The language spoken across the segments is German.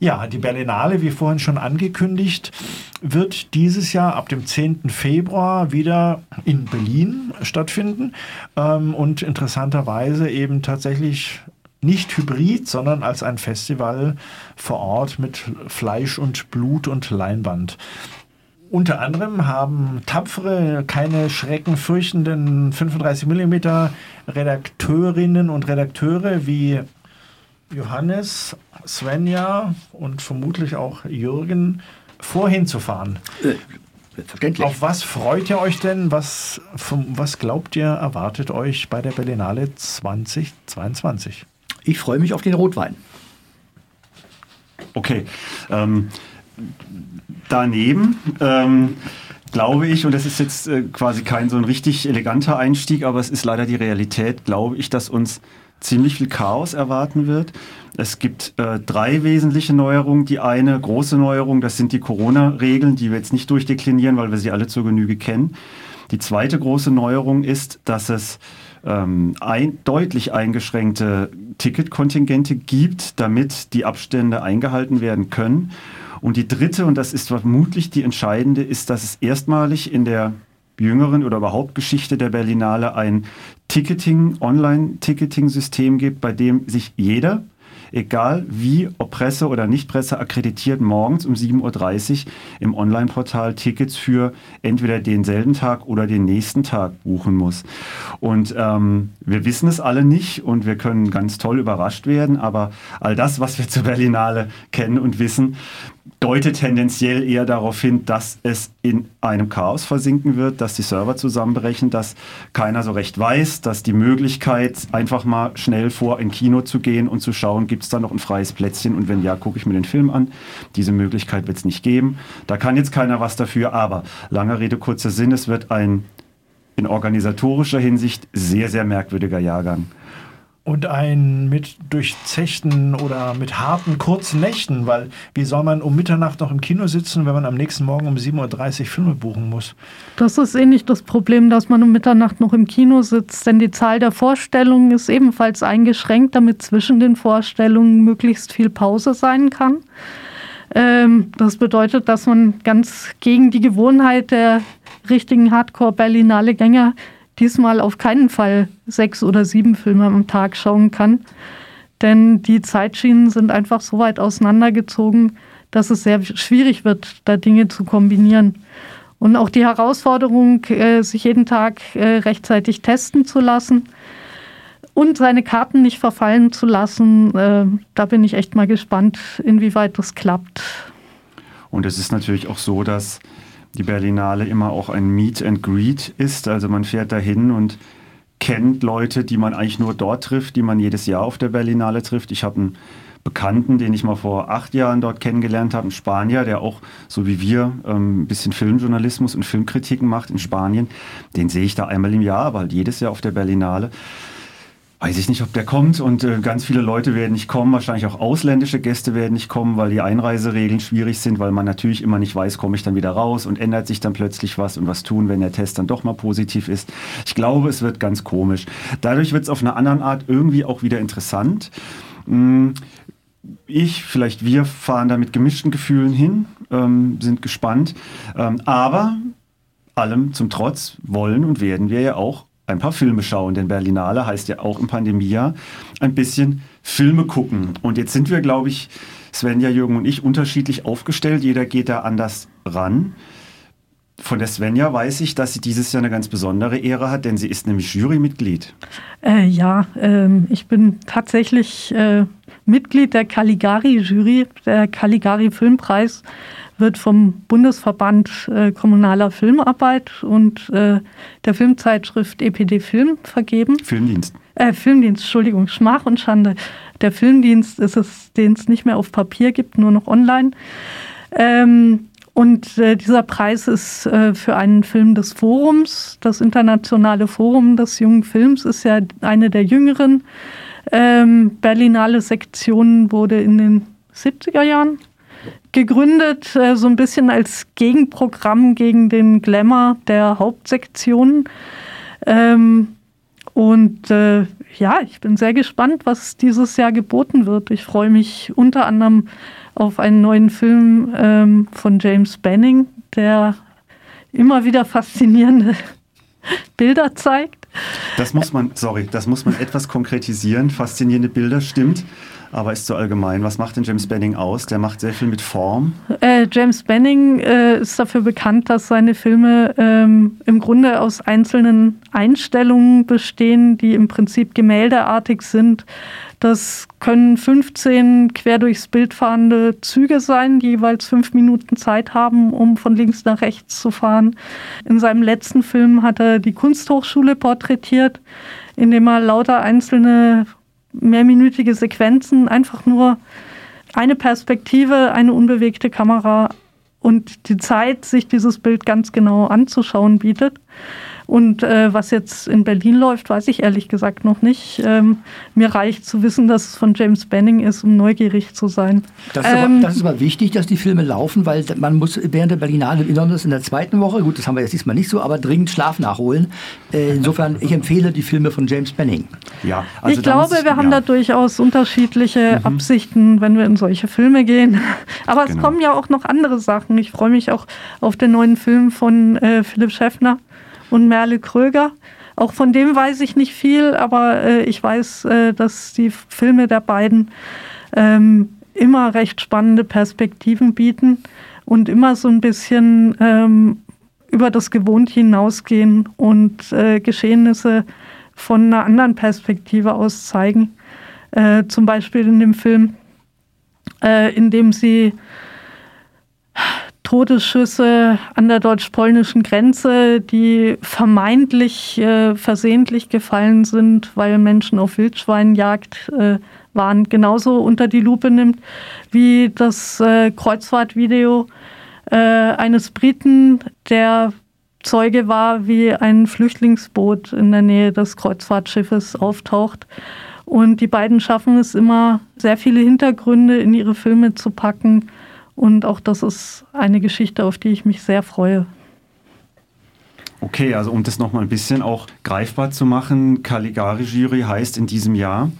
Ja, die Berlinale, wie vorhin schon angekündigt, wird dieses Jahr ab dem 10. Februar wieder in Berlin stattfinden ähm, und interessanterweise eben tatsächlich nicht hybrid, sondern als ein Festival vor Ort mit Fleisch und Blut und Leinwand. Unter anderem haben tapfere, keine Schrecken fürchtenden 35 mm Redakteurinnen und Redakteure wie Johannes, Svenja und vermutlich auch Jürgen vorhin zu fahren. Äh, selbstverständlich. Auf was freut ihr euch denn? Was, was glaubt ihr, erwartet euch bei der Berlinale 2022? Ich freue mich auf den Rotwein. Okay. Ähm, daneben ähm, glaube ich, und das ist jetzt äh, quasi kein so ein richtig eleganter Einstieg, aber es ist leider die Realität, glaube ich, dass uns ziemlich viel Chaos erwarten wird. Es gibt äh, drei wesentliche Neuerungen. Die eine große Neuerung, das sind die Corona-Regeln, die wir jetzt nicht durchdeklinieren, weil wir sie alle zur Genüge kennen. Die zweite große Neuerung ist, dass es ähm, ein, deutlich eingeschränkte Ticketkontingente gibt, damit die Abstände eingehalten werden können. Und die dritte, und das ist vermutlich die entscheidende, ist, dass es erstmalig in der jüngeren oder überhaupt Geschichte der Berlinale ein Ticketing, Online-Ticketing-System gibt, bei dem sich jeder, egal wie, ob Presse oder Nicht-Presse akkreditiert, morgens um 7.30 Uhr im Online-Portal Tickets für entweder denselben Tag oder den nächsten Tag buchen muss. Und ähm, wir wissen es alle nicht und wir können ganz toll überrascht werden, aber all das, was wir zur Berlinale kennen und wissen, deutet tendenziell eher darauf hin, dass es in einem Chaos versinken wird, dass die Server zusammenbrechen, dass keiner so recht weiß, dass die Möglichkeit, einfach mal schnell vor ein Kino zu gehen und zu schauen, gibt es da noch ein freies Plätzchen und wenn ja, gucke ich mir den Film an. Diese Möglichkeit wird es nicht geben. Da kann jetzt keiner was dafür, aber langer Rede, kurzer Sinn, es wird ein in organisatorischer Hinsicht sehr, sehr merkwürdiger Jahrgang und ein mit durchzechten oder mit harten kurzen Nächten, weil wie soll man um Mitternacht noch im Kino sitzen, wenn man am nächsten Morgen um 7.30 Uhr Filme buchen muss? Das ist eh nicht das Problem, dass man um Mitternacht noch im Kino sitzt, denn die Zahl der Vorstellungen ist ebenfalls eingeschränkt, damit zwischen den Vorstellungen möglichst viel Pause sein kann. Ähm, das bedeutet, dass man ganz gegen die Gewohnheit der richtigen Hardcore-Berlinale-Gänger diesmal auf keinen Fall sechs oder sieben Filme am Tag schauen kann. Denn die Zeitschienen sind einfach so weit auseinandergezogen, dass es sehr schwierig wird, da Dinge zu kombinieren. Und auch die Herausforderung, äh, sich jeden Tag äh, rechtzeitig testen zu lassen und seine Karten nicht verfallen zu lassen, äh, da bin ich echt mal gespannt, inwieweit das klappt. Und es ist natürlich auch so, dass die Berlinale immer auch ein Meet and Greet ist. Also man fährt dahin und kennt Leute, die man eigentlich nur dort trifft, die man jedes Jahr auf der Berlinale trifft. Ich habe einen Bekannten, den ich mal vor acht Jahren dort kennengelernt habe, einen Spanier, der auch, so wie wir, ähm, ein bisschen Filmjournalismus und Filmkritiken macht in Spanien. Den sehe ich da einmal im Jahr, aber halt jedes Jahr auf der Berlinale weiß ich nicht, ob der kommt und äh, ganz viele Leute werden nicht kommen, wahrscheinlich auch ausländische Gäste werden nicht kommen, weil die Einreiseregeln schwierig sind, weil man natürlich immer nicht weiß, komme ich dann wieder raus und ändert sich dann plötzlich was und was tun, wenn der Test dann doch mal positiv ist. Ich glaube, es wird ganz komisch. Dadurch wird es auf eine andere Art irgendwie auch wieder interessant. Hm, ich, vielleicht wir fahren da mit gemischten Gefühlen hin, ähm, sind gespannt. Ähm, aber allem zum Trotz wollen und werden wir ja auch ein paar Filme schauen, denn Berlinale heißt ja auch im Pandemiejahr ein bisschen Filme gucken. Und jetzt sind wir, glaube ich, Svenja, Jürgen und ich unterschiedlich aufgestellt. Jeder geht da anders ran. Von der Svenja weiß ich, dass sie dieses Jahr eine ganz besondere Ehre hat, denn sie ist nämlich Jurymitglied. Äh, ja, äh, ich bin tatsächlich äh, Mitglied der Caligari-Jury, der Caligari-Filmpreis wird vom Bundesverband äh, Kommunaler Filmarbeit und äh, der Filmzeitschrift EPD Film vergeben. Filmdienst. Äh, Filmdienst, Entschuldigung, Schmach und Schande. Der Filmdienst ist es, den es nicht mehr auf Papier gibt, nur noch online. Ähm, und äh, dieser Preis ist äh, für einen Film des Forums. Das Internationale Forum des jungen Films ist ja eine der jüngeren ähm, Berlinale Sektionen, wurde in den 70er Jahren gegründet, äh, so ein bisschen als Gegenprogramm gegen den Glamour der Hauptsektionen. Ähm, und äh, ja, ich bin sehr gespannt, was dieses Jahr geboten wird. Ich freue mich unter anderem auf einen neuen Film ähm, von James Banning, der immer wieder faszinierende Bilder zeigt. Das muss man, sorry, das muss man etwas konkretisieren. Faszinierende Bilder, stimmt aber ist zu allgemein. Was macht denn James Benning aus? Der macht sehr viel mit Form. Äh, James Benning äh, ist dafür bekannt, dass seine Filme ähm, im Grunde aus einzelnen Einstellungen bestehen, die im Prinzip gemäldeartig sind. Das können 15 quer durchs Bild fahrende Züge sein, die jeweils fünf Minuten Zeit haben, um von links nach rechts zu fahren. In seinem letzten Film hat er die Kunsthochschule porträtiert, indem er lauter einzelne mehrminütige Sequenzen, einfach nur eine Perspektive, eine unbewegte Kamera und die Zeit, sich dieses Bild ganz genau anzuschauen, bietet. Und äh, was jetzt in Berlin läuft, weiß ich ehrlich gesagt noch nicht. Ähm, mir reicht zu wissen, dass es von James Benning ist, um neugierig zu sein. Das ist, ähm, aber, das ist aber wichtig, dass die Filme laufen, weil man muss während der Berlinale, besonders in der zweiten Woche, gut, das haben wir jetzt diesmal nicht so, aber dringend Schlaf nachholen. Äh, insofern, ich empfehle die Filme von James Benning. Ja, also ich glaube, wir ja. haben da durchaus unterschiedliche mhm. Absichten, wenn wir in solche Filme gehen. Aber genau. es kommen ja auch noch andere Sachen. Ich freue mich auch auf den neuen Film von äh, Philipp Schäffner und Merle Kröger. Auch von dem weiß ich nicht viel, aber äh, ich weiß, äh, dass die Filme der beiden ähm, immer recht spannende Perspektiven bieten und immer so ein bisschen ähm, über das Gewohnte hinausgehen und äh, Geschehnisse von einer anderen Perspektive aus zeigen. Äh, zum Beispiel in dem Film, äh, in dem sie Todesschüsse an der deutsch-polnischen Grenze, die vermeintlich äh, versehentlich gefallen sind, weil Menschen auf Wildschweinjagd äh, waren, genauso unter die Lupe nimmt wie das äh, Kreuzfahrtvideo äh, eines Briten, der Zeuge war, wie ein Flüchtlingsboot in der Nähe des Kreuzfahrtschiffes auftaucht. Und die beiden schaffen es immer, sehr viele Hintergründe in ihre Filme zu packen und auch das ist eine Geschichte, auf die ich mich sehr freue. Okay, also um das nochmal ein bisschen auch greifbar zu machen, Caligari-Jury heißt in diesem Jahr,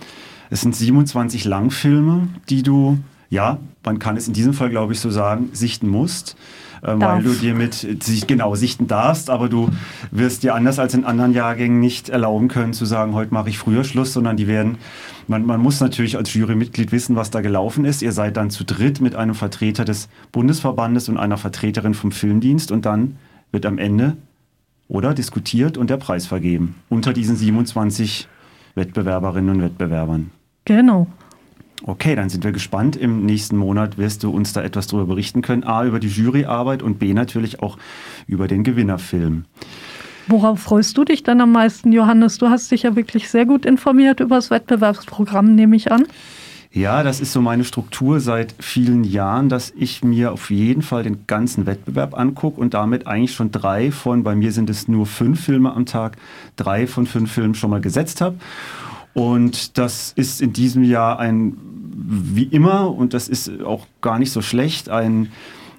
es sind 27 Langfilme, die du, ja, man kann es in diesem Fall, glaube ich, so sagen, sichten musst. Äh, weil du dir mit genau sichten darfst, aber du wirst dir anders als in anderen Jahrgängen nicht erlauben können zu sagen, heute mache ich früher Schluss, sondern die werden, man, man muss natürlich als Jurymitglied wissen, was da gelaufen ist. Ihr seid dann zu dritt mit einem Vertreter des Bundesverbandes und einer Vertreterin vom Filmdienst und dann wird am Ende oder diskutiert und der Preis vergeben unter diesen 27 Wettbewerberinnen und Wettbewerbern. Genau. Okay, dann sind wir gespannt. Im nächsten Monat wirst du uns da etwas darüber berichten können. A, über die Juryarbeit und B, natürlich auch über den Gewinnerfilm. Worauf freust du dich dann am meisten, Johannes? Du hast dich ja wirklich sehr gut informiert über das Wettbewerbsprogramm, nehme ich an. Ja, das ist so meine Struktur seit vielen Jahren, dass ich mir auf jeden Fall den ganzen Wettbewerb angucke und damit eigentlich schon drei von, bei mir sind es nur fünf Filme am Tag, drei von fünf Filmen schon mal gesetzt habe. Und das ist in diesem Jahr ein, wie immer, und das ist auch gar nicht so schlecht, ein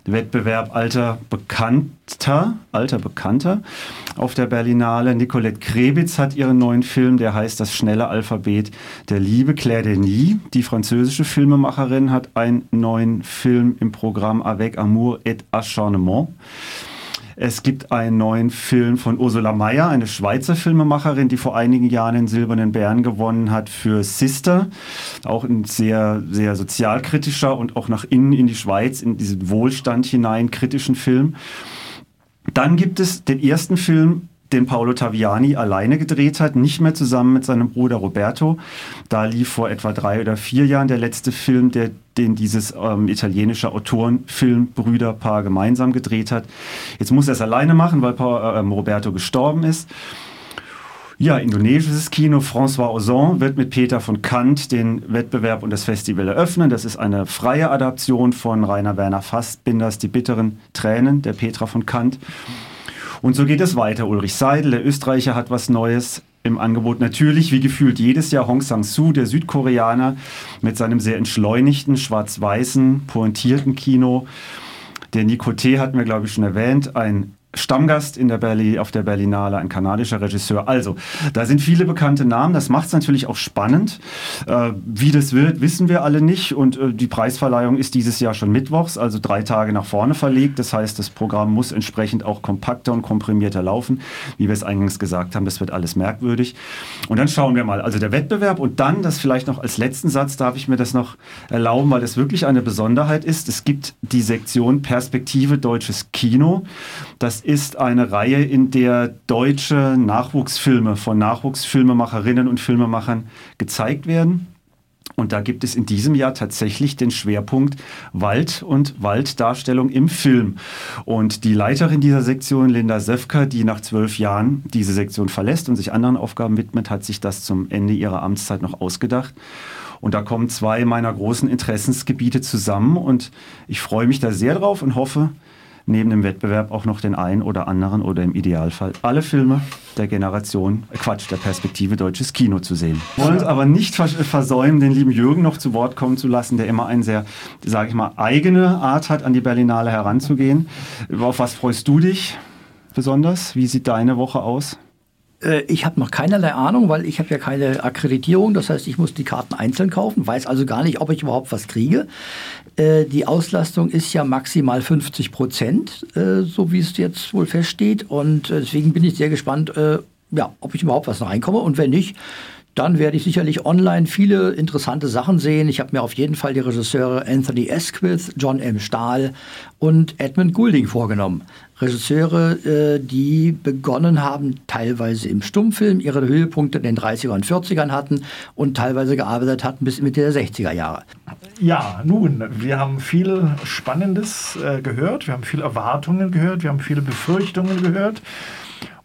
Wettbewerb alter Bekannter, alter Bekannter auf der Berlinale. Nicolette Krebitz hat ihren neuen Film, der heißt Das schnelle Alphabet der Liebe. Claire Denis, die französische Filmemacherin, hat einen neuen Film im Programm Avec Amour et Acharnement. Es gibt einen neuen Film von Ursula Mayer, eine Schweizer Filmemacherin, die vor einigen Jahren den Silbernen Bären gewonnen hat für Sister. Auch ein sehr, sehr sozialkritischer und auch nach innen in die Schweiz, in diesen Wohlstand hinein kritischen Film. Dann gibt es den ersten Film den Paolo Taviani alleine gedreht hat, nicht mehr zusammen mit seinem Bruder Roberto. Da lief vor etwa drei oder vier Jahren der letzte Film, der, den dieses ähm, italienische Autorenfilmbrüderpaar gemeinsam gedreht hat. Jetzt muss er es alleine machen, weil Paolo, ähm, Roberto gestorben ist. Ja, indonesisches Kino. François Ozon wird mit Peter von Kant den Wettbewerb und das Festival eröffnen. Das ist eine freie Adaption von Rainer Werner Fassbinders Die bitteren Tränen der Petra von Kant. Und so geht es weiter. Ulrich Seidel, der Österreicher, hat was Neues im Angebot. Natürlich, wie gefühlt jedes Jahr, Hong Sang-soo, der Südkoreaner, mit seinem sehr entschleunigten, schwarz-weißen, pointierten Kino. Der Nico T. hatten wir, glaube ich, schon erwähnt, ein Stammgast in der Berli, auf der Berlinale, ein kanadischer Regisseur. Also, da sind viele bekannte Namen. Das macht es natürlich auch spannend. Äh, wie das wird, wissen wir alle nicht. Und äh, die Preisverleihung ist dieses Jahr schon mittwochs, also drei Tage nach vorne verlegt. Das heißt, das Programm muss entsprechend auch kompakter und komprimierter laufen. Wie wir es eingangs gesagt haben, das wird alles merkwürdig. Und dann schauen wir mal. Also der Wettbewerb und dann, das vielleicht noch als letzten Satz, darf ich mir das noch erlauben, weil das wirklich eine Besonderheit ist. Es gibt die Sektion Perspektive Deutsches Kino. Das ist eine Reihe, in der deutsche Nachwuchsfilme von Nachwuchsfilmemacherinnen und Filmemachern gezeigt werden. Und da gibt es in diesem Jahr tatsächlich den Schwerpunkt Wald und Walddarstellung im Film. Und die Leiterin dieser Sektion, Linda Söfker, die nach zwölf Jahren diese Sektion verlässt und sich anderen Aufgaben widmet, hat sich das zum Ende ihrer Amtszeit noch ausgedacht. Und da kommen zwei meiner großen Interessensgebiete zusammen. Und ich freue mich da sehr drauf und hoffe, neben dem Wettbewerb auch noch den einen oder anderen oder im Idealfall alle Filme der Generation, Quatsch, der Perspektive deutsches Kino zu sehen. Wollen uns aber nicht versäumen, den lieben Jürgen noch zu Wort kommen zu lassen, der immer eine sehr, sage ich mal, eigene Art hat, an die Berlinale heranzugehen. Auf was freust du dich besonders? Wie sieht deine Woche aus? Äh, ich habe noch keinerlei Ahnung, weil ich habe ja keine Akkreditierung. Das heißt, ich muss die Karten einzeln kaufen, weiß also gar nicht, ob ich überhaupt was kriege. Äh, die Auslastung ist ja maximal 50 Prozent, äh, so wie es jetzt wohl feststeht. Und deswegen bin ich sehr gespannt, ja, ob ich überhaupt was reinkomme. Und wenn nicht, dann werde ich sicherlich online viele interessante Sachen sehen. Ich habe mir auf jeden Fall die Regisseure Anthony Esquith, John M. Stahl und Edmund Goulding vorgenommen. Regisseure, äh, die begonnen haben, teilweise im Stummfilm ihre Höhepunkte in den 30er und 40ern hatten und teilweise gearbeitet hatten bis Mitte der 60er Jahre. Ja, nun, wir haben viel Spannendes äh, gehört, wir haben viele Erwartungen gehört, wir haben viele Befürchtungen gehört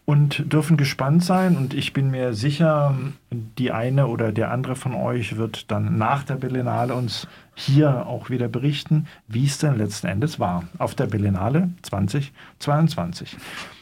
und dürfen gespannt sein. Und ich bin mir sicher, die eine oder der andere von euch wird dann nach der Berlinale uns hier auch wieder berichten, wie es denn letzten Endes war auf der Berlinale 2022.